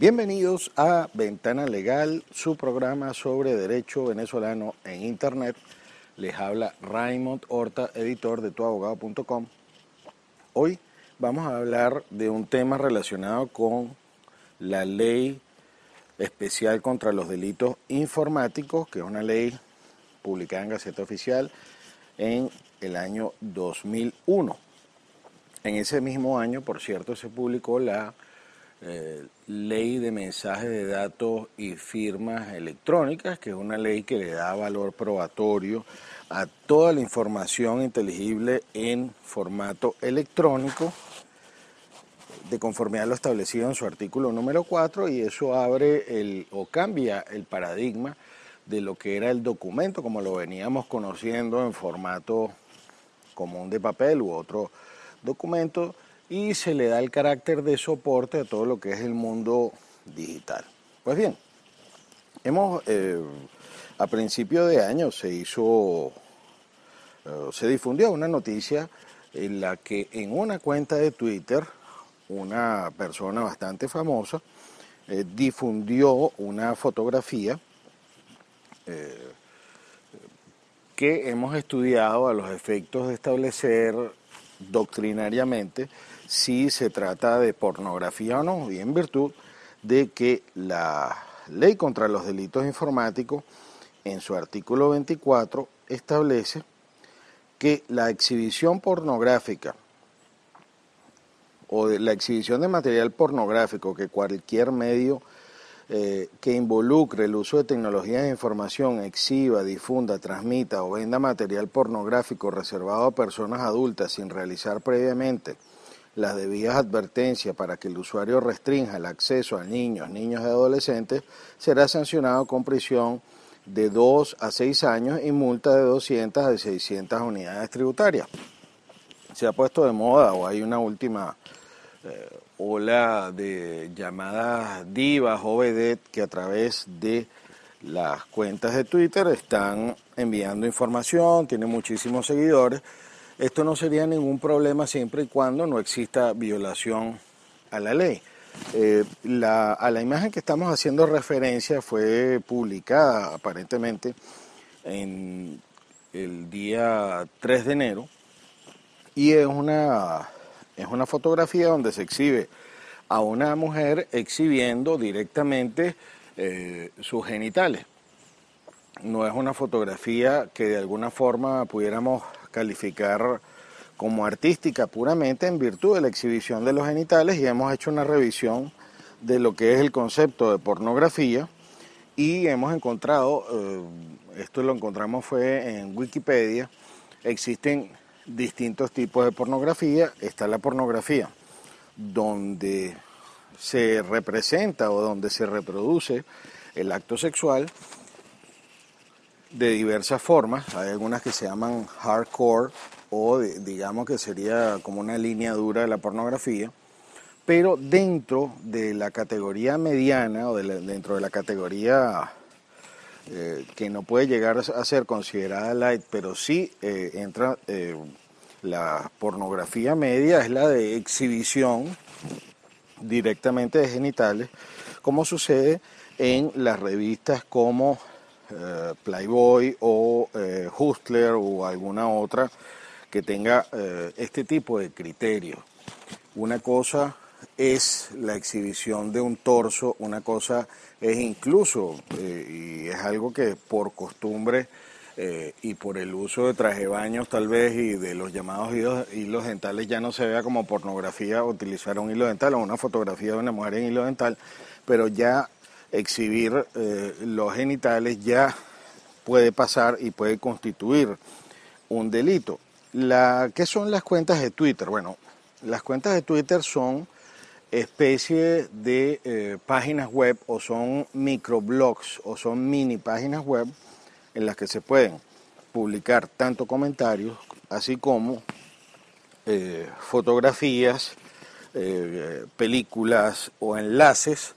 Bienvenidos a Ventana Legal, su programa sobre derecho venezolano en Internet. Les habla Raymond Horta, editor de tuabogado.com. Hoy vamos a hablar de un tema relacionado con la ley especial contra los delitos informáticos, que es una ley publicada en Gaceta Oficial en el año 2001. En ese mismo año, por cierto, se publicó la eh, ley de mensajes de datos y firmas electrónicas, que es una ley que le da valor probatorio a toda la información inteligible en formato electrónico, de conformidad a lo establecido en su artículo número 4, y eso abre el, o cambia el paradigma de lo que era el documento, como lo veníamos conociendo en formato común de papel u otro documento, y se le da el carácter de soporte a todo lo que es el mundo digital. Pues bien, hemos, eh, a principio de año se hizo, eh, se difundió una noticia en la que en una cuenta de Twitter, una persona bastante famosa, eh, difundió una fotografía que hemos estudiado a los efectos de establecer doctrinariamente si se trata de pornografía o no, y en virtud de que la ley contra los delitos informáticos, en su artículo 24, establece que la exhibición pornográfica o la exhibición de material pornográfico que cualquier medio eh, que involucre el uso de tecnologías de información, exhiba, difunda, transmita o venda material pornográfico reservado a personas adultas sin realizar previamente las debidas advertencias para que el usuario restrinja el acceso a niños, niños y adolescentes, será sancionado con prisión de 2 a 6 años y multa de 200 a 600 unidades tributarias. Se ha puesto de moda o hay una última eh, ola de llamadas divas o que a través de las cuentas de Twitter están enviando información, tienen muchísimos seguidores esto no sería ningún problema siempre y cuando no exista violación a la ley. Eh, a la imagen que estamos haciendo referencia fue publicada aparentemente en el día 3 de enero y es una, es una fotografía donde se exhibe a una mujer exhibiendo directamente eh, sus genitales. No es una fotografía que de alguna forma pudiéramos calificar como artística puramente en virtud de la exhibición de los genitales y hemos hecho una revisión de lo que es el concepto de pornografía y hemos encontrado, eh, esto lo encontramos fue en Wikipedia, existen distintos tipos de pornografía, está la pornografía donde se representa o donde se reproduce el acto sexual de diversas formas. Hay algunas que se llaman hardcore o digamos que sería como una línea dura de la pornografía. Pero dentro de la categoría mediana o dentro de la categoría eh, que no puede llegar a ser considerada light, pero sí eh, entra eh, la pornografía media, es la de exhibición directamente de genitales, como sucede en las revistas como eh, Playboy o eh, Hustler o alguna otra que tenga eh, este tipo de criterio. Una cosa es la exhibición de un torso, una cosa es incluso, y es algo que por costumbre y por el uso de traje baños tal vez y de los llamados hilos, dentales ya no se vea como pornografía utilizar un hilo dental o una fotografía de una mujer en hilo dental, pero ya exhibir eh, los genitales ya puede pasar y puede constituir un delito. La, ¿Qué son las cuentas de Twitter? Bueno, las cuentas de Twitter son especie de eh, páginas web o son microblogs o son mini páginas web en las que se pueden publicar tanto comentarios así como eh, fotografías, películas o enlaces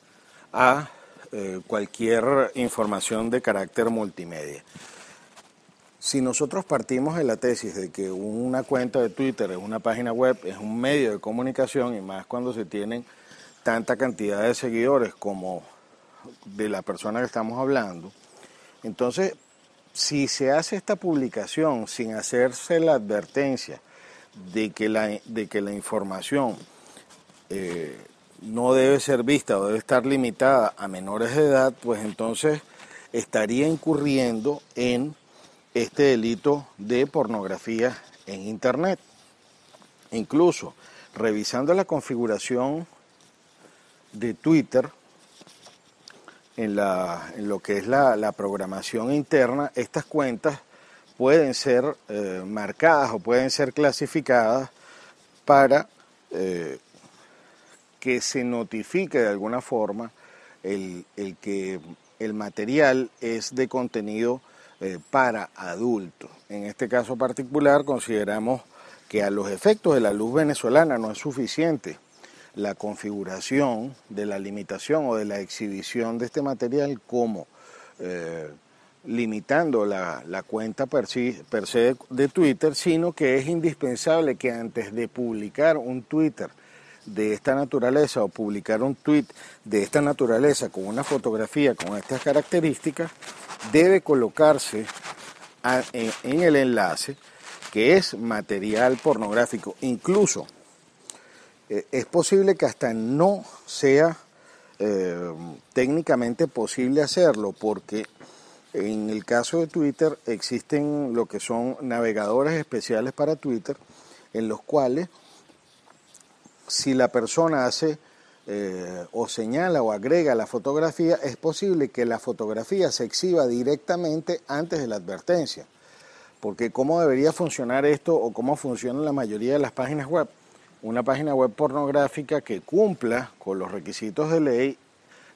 a eh, cualquier información de carácter multimedia. Si nosotros partimos de la tesis de que una cuenta de Twitter es una página web, es un medio de comunicación y más cuando se tienen tanta cantidad de seguidores como de la persona que estamos hablando. Entonces, si se hace esta publicación sin hacerse la advertencia de que la, de que la información eh, no debe ser vista o debe estar limitada a menores de edad, pues entonces estaría incurriendo en este delito de pornografía en Internet. Incluso, revisando la configuración de Twitter, en, la, en lo que es la, programación interna, estas cuentas pueden ser eh, marcadas o pueden ser clasificadas para eh, que se notifique de alguna forma el, que el material es de contenido eh, para adultos. En este caso particular consideramos que a los efectos de la luz venezolana no es suficiente la configuración de la limitación o de la exhibición de este material como eh, limitando la, cuenta per, per se de Twitter, sino que es indispensable que antes de publicar un Twitter de esta naturaleza o publicar un tweet de esta naturaleza con una fotografía con estas características, debe colocarse en, el enlace que es material pornográfico. Incluso eh, es posible que hasta no sea eh, técnicamente posible hacerlo porque en el caso de Twitter existen lo que son navegadores especiales para Twitter en los cuales si la persona hace eh, o señala o agrega la fotografía, es posible que la fotografía se exhiba directamente antes de la advertencia. Porque cómo debería funcionar esto o cómo funciona la mayoría de las páginas web. Una página web pornográfica que cumpla con los requisitos de ley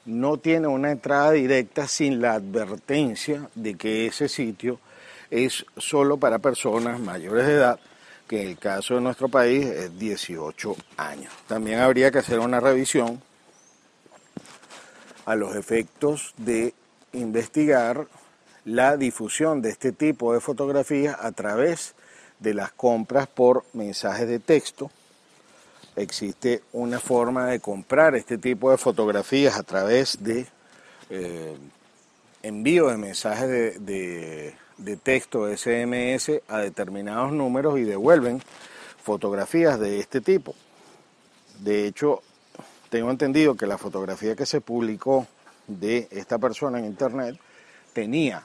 no tiene una entrada directa sin la advertencia de que ese sitio es solo para personas mayores de edad que en el caso de nuestro país es 18 años. También habría que hacer una revisión a los efectos de investigar la difusión de este tipo de fotografías a través de las compras por mensajes de texto. Existe una forma de comprar este tipo de fotografías a través de eh, envío de mensajes de de texto SMS a determinados números y devuelven fotografías de este tipo. De hecho, tengo entendido que la fotografía que se publicó de esta persona en internet tenía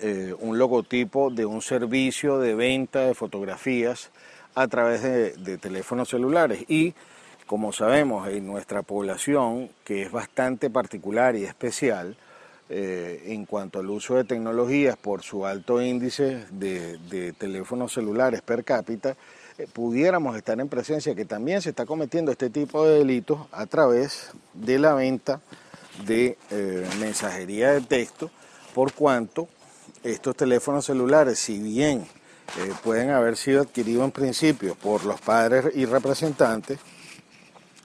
eh, un logotipo de un servicio de venta de fotografías a través de, de teléfonos celulares y como sabemos en nuestra población que es bastante particular y especial eh, en cuanto al uso de tecnologías por su alto índice de, teléfonos celulares per cápita, eh, pudiéramos estar en presencia que también se está cometiendo este tipo de delitos a través de la venta de eh, mensajería de texto, por cuanto estos teléfonos celulares, si bien pueden haber sido adquiridos en principio por los padres y representantes,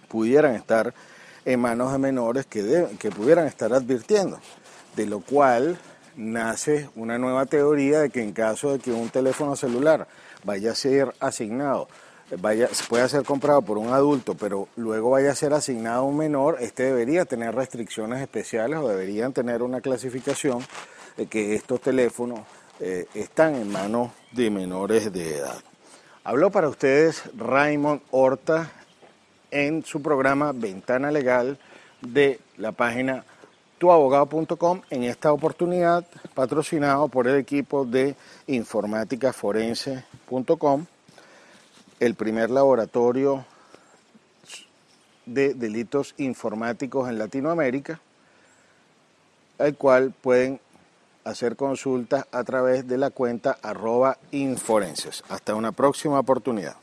pudieran estar en manos de menores que, que pudieran estar advirtiendo de lo cual nace una nueva teoría de que en caso de que un teléfono celular vaya a ser asignado, vaya, pueda ser comprado por un adulto, pero luego vaya a ser asignado a un menor, este debería tener restricciones especiales o deberían tener una clasificación de que estos teléfonos eh, están en manos de menores de edad. Habló para ustedes Raymond Horta en su programa Ventana Legal de la página tuabogado.com en esta oportunidad patrocinado por el equipo de informáticaforense.com, el primer laboratorio de delitos informáticos en Latinoamérica, al cual pueden hacer consultas a través de la cuenta arroba inforenses. Hasta una próxima oportunidad.